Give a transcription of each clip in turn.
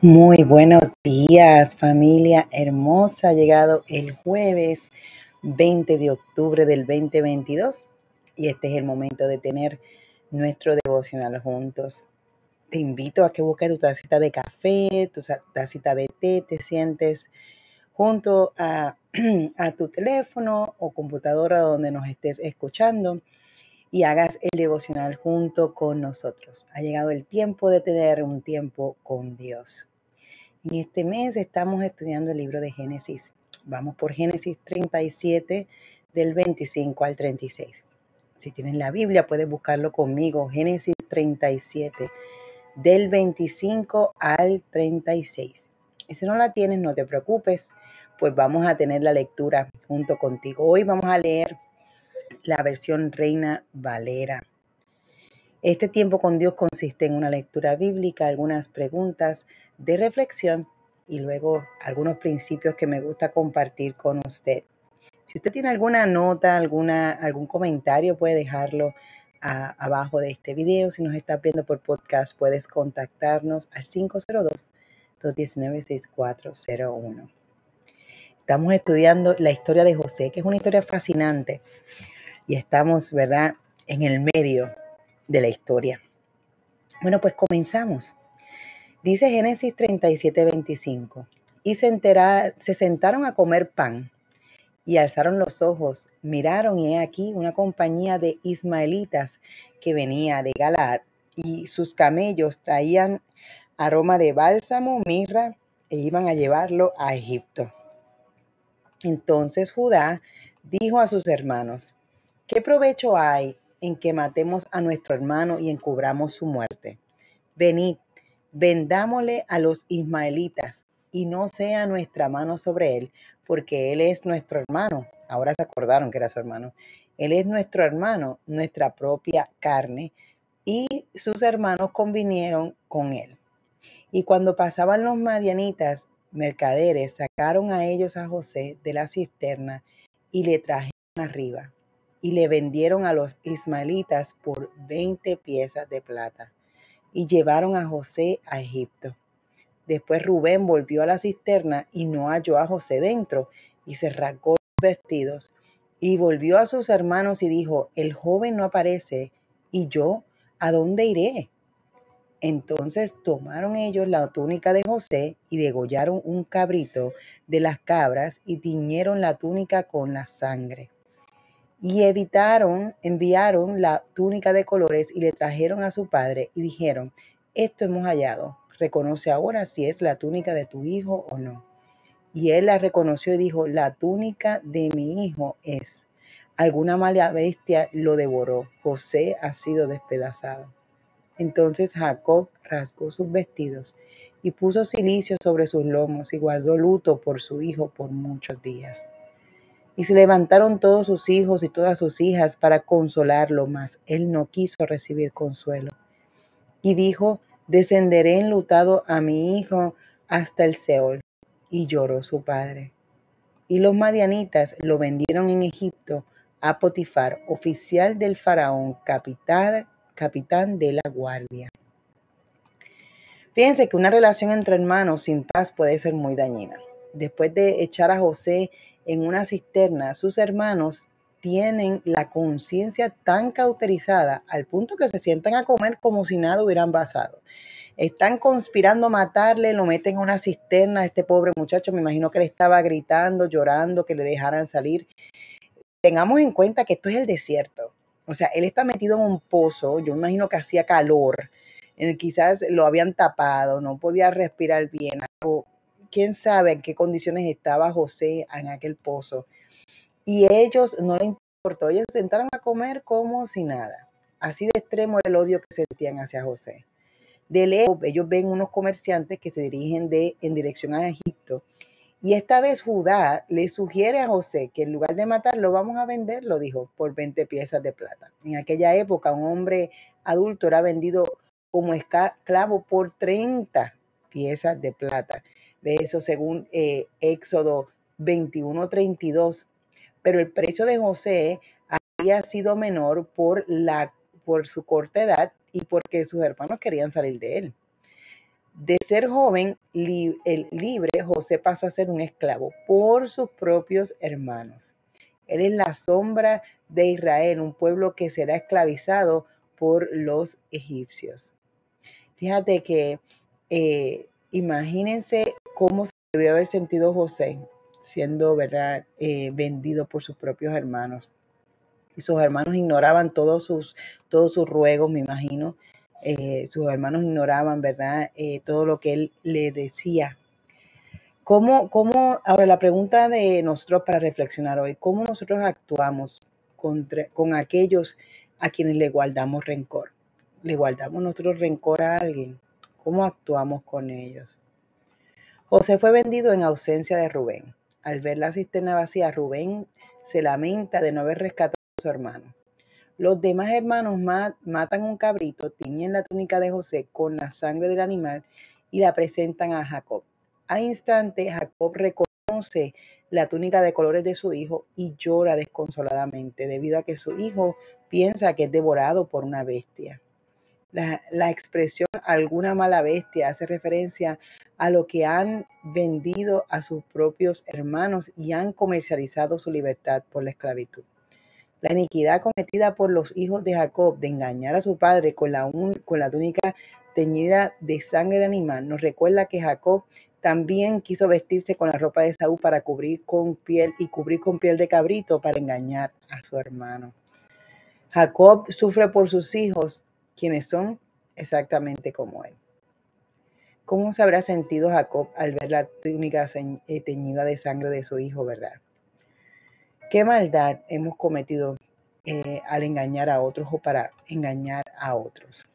Muy buenos días, familia hermosa. Llegado el jueves 20 de octubre del 2022 y este es el momento de tener nuestro devocional juntos. Te invito a que busques tu tacita de café, tu tacita de té, te sientes junto a, a tu teléfono o computadora donde nos estés escuchando y hagas el devocional junto con nosotros. Ha llegado el tiempo de tener un tiempo con Dios. En este mes estamos estudiando el libro de Génesis. Vamos por Génesis 37 del 25 al 36. Si tienes la Biblia, puedes buscarlo conmigo. Génesis 37 del 25 al 36. Y si no la tienes, no te preocupes, pues vamos a tener la lectura junto contigo. Hoy vamos a leer la versión Reina Valera. Este tiempo con Dios consiste en una lectura bíblica, algunas preguntas de reflexión y luego algunos principios que me gusta compartir con usted. Si usted tiene alguna nota, alguna, algún comentario, puede dejarlo abajo de este video. Si nos está viendo por podcast, puedes contactarnos al 502-219-6401. Estamos estudiando la historia de José, que es una historia fascinante y estamos, ¿verdad?, en el medio de la historia. Bueno, pues comenzamos. Dice Génesis 37, 25. Y se, se sentaron a comer pan y alzaron los ojos, miraron y he aquí una compañía de ismaelitas que venía de Galaad y sus camellos traían aroma de bálsamo, mirra e iban a llevarlo a Egipto. Entonces Judá dijo a sus hermanos, ¿Qué provecho hay en que matemos a nuestro hermano y encubramos su muerte? Venid, vendámosle a los ismaelitas y no sea nuestra mano sobre él, porque él es nuestro hermano. Ahora se acordaron que era su hermano. Él es nuestro hermano, nuestra propia carne, y sus hermanos convinieron con él. Y cuando pasaban los madianitas, mercaderes, sacaron a ellos a José de la cisterna y le trajeron arriba y le vendieron a los ismaelitas por 20 piezas de plata y llevaron a José a Egipto. Después Rubén volvió a la cisterna y no halló a José dentro y se rasgó los vestidos y volvió a sus hermanos y dijo, el joven no aparece y yo, ¿a dónde iré? Entonces tomaron ellos la túnica de José y degollaron un cabrito de las cabras y tiñeron la túnica con la sangre y evitaron, enviaron la túnica de colores y le trajeron a su padre y dijeron, esto hemos hallado, reconoce ahora si es la túnica de tu hijo o no. Y él la reconoció y dijo, la túnica de mi hijo es. Alguna mala bestia lo devoró, José ha sido despedazado. Entonces Jacob rasgó sus vestidos y puso silicio sobre sus lomos y guardó luto por su hijo por muchos días. Y se levantaron todos sus hijos y todas sus hijas para consolarlo, mas él no quiso recibir consuelo. Y dijo, descenderé enlutado a mi hijo hasta el Seol. Y lloró su padre. Y los madianitas lo vendieron en Egipto a Potifar, oficial del faraón, capitán, capitán de la guardia. Fíjense que una relación entre hermanos sin paz puede ser muy dañina. Después de echar a José en una cisterna, sus hermanos tienen la conciencia tan cauterizada al punto que se sientan a comer como si nada hubieran pasado. Están conspirando a matarle, lo meten en una cisterna. Este pobre muchacho, me imagino que le estaba gritando, llorando, que le dejaran salir. Tengamos en cuenta que esto es el desierto. O sea, él está metido en un pozo, yo me imagino que hacía calor, quizás lo habían tapado, no podía respirar bien, quién sabe en qué condiciones estaba José en aquel pozo. Y ellos no les importó, ellos se sentaron a comer como si nada. Así de extremo era el odio que sentían hacia José. De lejos, ellos ven unos comerciantes que se dirigen de, en dirección a Egipto. Y esta vez Judá le sugiere a José que en lugar de matarlo, vamos a venderlo, dijo, por 20 piezas de plata. En aquella época, un hombre adulto era vendido como esclavo por 30 piezas de plata. Ve eso según eh, Éxodo 21:32. Pero el precio de José había sido menor por, la, por su corta edad y porque sus hermanos querían salir de él. De ser joven, el libre, José pasó a ser un esclavo por sus propios hermanos. Él es la sombra de Israel, un pueblo que será esclavizado por los egipcios. Fíjate que eh, imagínense cómo se debió haber sentido José siendo, ¿verdad?, eh, vendido por sus propios hermanos. Y sus hermanos ignoraban todos sus, todos sus ruegos, me imagino. Eh, sus hermanos ignoraban, ¿verdad?, todo lo que él le decía. ¿Cómo, ¿Cómo, ahora la pregunta de nosotros para reflexionar hoy, cómo nosotros actuamos contra, con aquellos a quienes le guardamos rencor? ¿Le guardamos nosotros rencor a alguien? ¿Cómo actuamos con ellos? José fue vendido en ausencia de Rubén. Al ver la cisterna vacía, Rubén se lamenta de no haber rescatado a su hermano. Los demás hermanos matan un cabrito, tiñen la túnica de José con la sangre del animal y la presentan a Jacob. Al instante, Jacob reconoce la túnica de colores de su hijo y llora desconsoladamente debido a que su hijo piensa que es devorado por una bestia. La, expresión alguna mala bestia hace referencia a lo que han vendido a sus propios hermanos y han comercializado su libertad por la esclavitud. La iniquidad cometida por los hijos de Jacob de engañar a su padre con la, con la túnica teñida de sangre de animal nos recuerda que Jacob también quiso vestirse con la ropa de Saúl para cubrir con piel y cubrir con piel de cabrito para engañar a su hermano. Jacob sufre por sus hijos, quienes son exactamente como él. ¿Cómo se habrá sentido Jacob al ver la túnica eh, teñida de sangre de su hijo, verdad? ¿Qué maldad hemos cometido eh, al engañar a otros o para engañar a otros?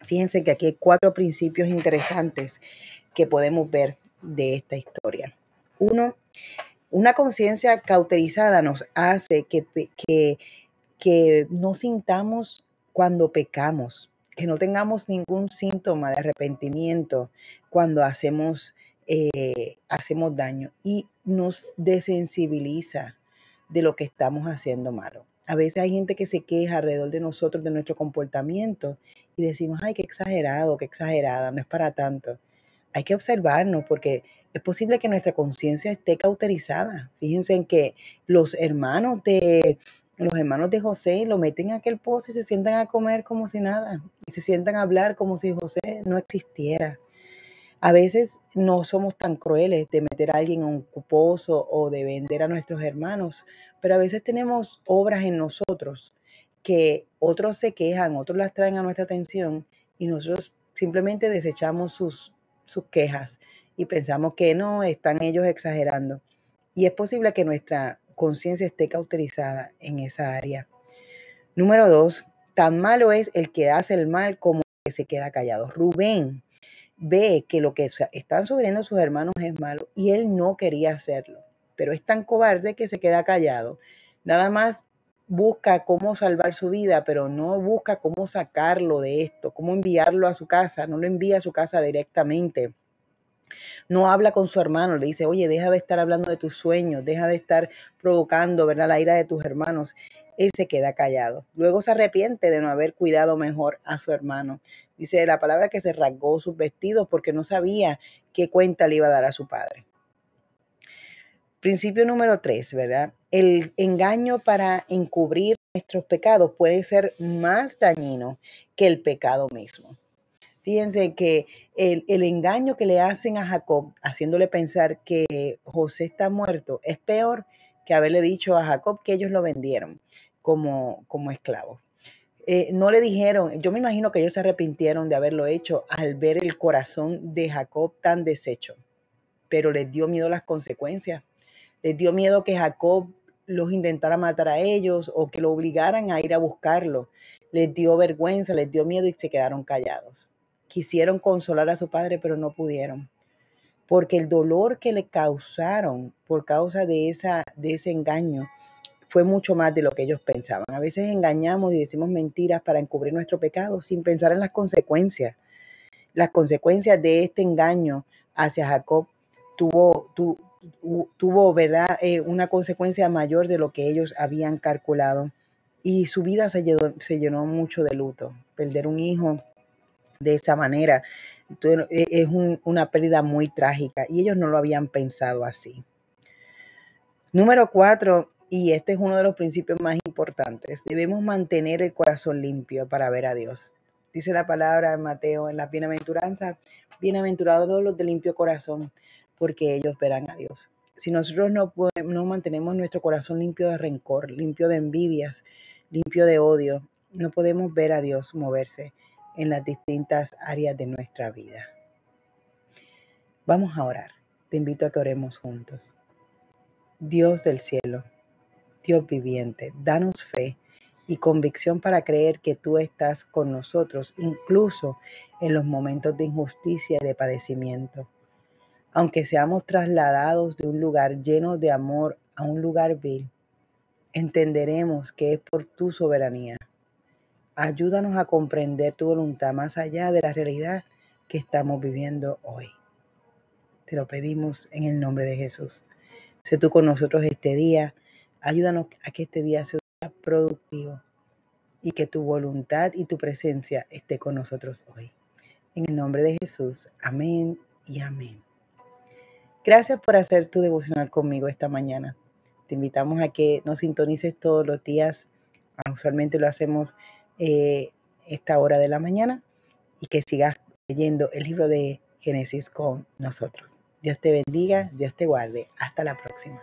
Fíjense que aquí hay cuatro principios interesantes que podemos ver de esta historia. Uno, una conciencia cauterizada nos hace que, que, que no sintamos cuando pecamos, que no tengamos ningún síntoma de arrepentimiento cuando hacemos, eh, hacemos daño y nos desensibiliza de lo que estamos haciendo malo. A veces hay gente que se queja alrededor de nosotros de nuestro comportamiento y decimos, ay, qué exagerado, qué exagerada, no es para tanto. Hay que observarnos porque es posible que nuestra conciencia esté cauterizada. Fíjense en que los hermanos de los hermanos de José lo meten en aquel pozo y se sientan a comer como si nada, y se sientan a hablar como si José no existiera. A veces no somos tan crueles de meter a alguien en un pozo o de vender a nuestros hermanos, pero a veces tenemos obras en nosotros que otros se quejan, otros las traen a nuestra atención y nosotros simplemente desechamos sus, sus quejas y pensamos que no, están ellos exagerando. Y es posible que nuestra conciencia esté cauterizada en esa área. Número dos, tan malo es el que hace el mal como el que se queda callado. Rubén ve que lo que están sufriendo sus hermanos es malo y él no quería hacerlo, pero es tan cobarde que se queda callado. Nada más busca cómo salvar su vida, pero no busca cómo sacarlo de esto, cómo enviarlo a su casa, no lo envía a su casa directamente. No habla con su hermano, le dice, oye, deja de estar hablando de tus sueños, deja de estar provocando ¿verdad? la ira de tus hermanos. Él se queda callado. Luego se arrepiente de no haber cuidado mejor a su hermano. Dice la palabra que se rasgó sus vestidos porque no sabía qué cuenta le iba a dar a su padre. Principio número tres, ¿verdad? El engaño para encubrir nuestros pecados puede ser más dañino que el pecado mismo. Fíjense que el, el, engaño que le hacen a Jacob, haciéndole pensar que José está muerto, es peor que haberle dicho a Jacob que ellos lo vendieron como, como esclavo. Eh, no le dijeron, yo me imagino que ellos se arrepintieron de haberlo hecho al ver el corazón de Jacob tan deshecho, pero les dio miedo las consecuencias. Les dio miedo que Jacob los intentara matar a ellos o que lo obligaran a ir a buscarlo. Les dio vergüenza, les dio miedo y se quedaron callados. Quisieron consolar a su padre, pero no pudieron. Porque el dolor que le causaron por causa de, esa, de ese engaño fue mucho más de lo que ellos pensaban. A veces engañamos y decimos mentiras para encubrir nuestro pecado sin pensar en las consecuencias. Las consecuencias de este engaño hacia Jacob tuvo, tuvo ¿verdad? Eh, una consecuencia mayor de lo que ellos habían calculado. Y su vida se llenó, se llenó mucho de luto. Perder un hijo de esa manera e, es una pérdida muy trágica y ellos no lo habían pensado así. Número cuatro, y este es uno de los principios más importantes, debemos mantener el corazón limpio para ver a Dios. Dice la palabra en Mateo en la bienaventuranza, bienaventurados los de limpio corazón, porque ellos verán a Dios. Si nosotros no, no mantenemos nuestro corazón limpio de rencor, limpio de envidias, limpio de odio, no podemos ver a Dios moverse en las distintas áreas de nuestra vida. Vamos a orar. Te invito a que oremos juntos. Dios del cielo, Dios viviente, danos fe y convicción para creer que tú estás con nosotros, incluso en los momentos de injusticia y de padecimiento. Aunque seamos trasladados de un lugar lleno de amor a un lugar vil, entenderemos que es por tu soberanía. Ayúdanos a comprender tu voluntad más allá de la realidad que estamos viviendo hoy. Te lo pedimos en el nombre de Jesús. Sé tú con nosotros este día. Ayúdanos a que este día sea productivo y que tu voluntad y tu presencia esté con nosotros hoy. En el nombre de Jesús. Amén y amén. Gracias por hacer tu devocional conmigo esta mañana. Te invitamos a que nos sintonices todos los días. Ah, usualmente lo hacemos eh, esta hora de la mañana y que sigas leyendo el libro de Génesis con nosotros. Dios te bendiga, Dios te guarde. Hasta la próxima.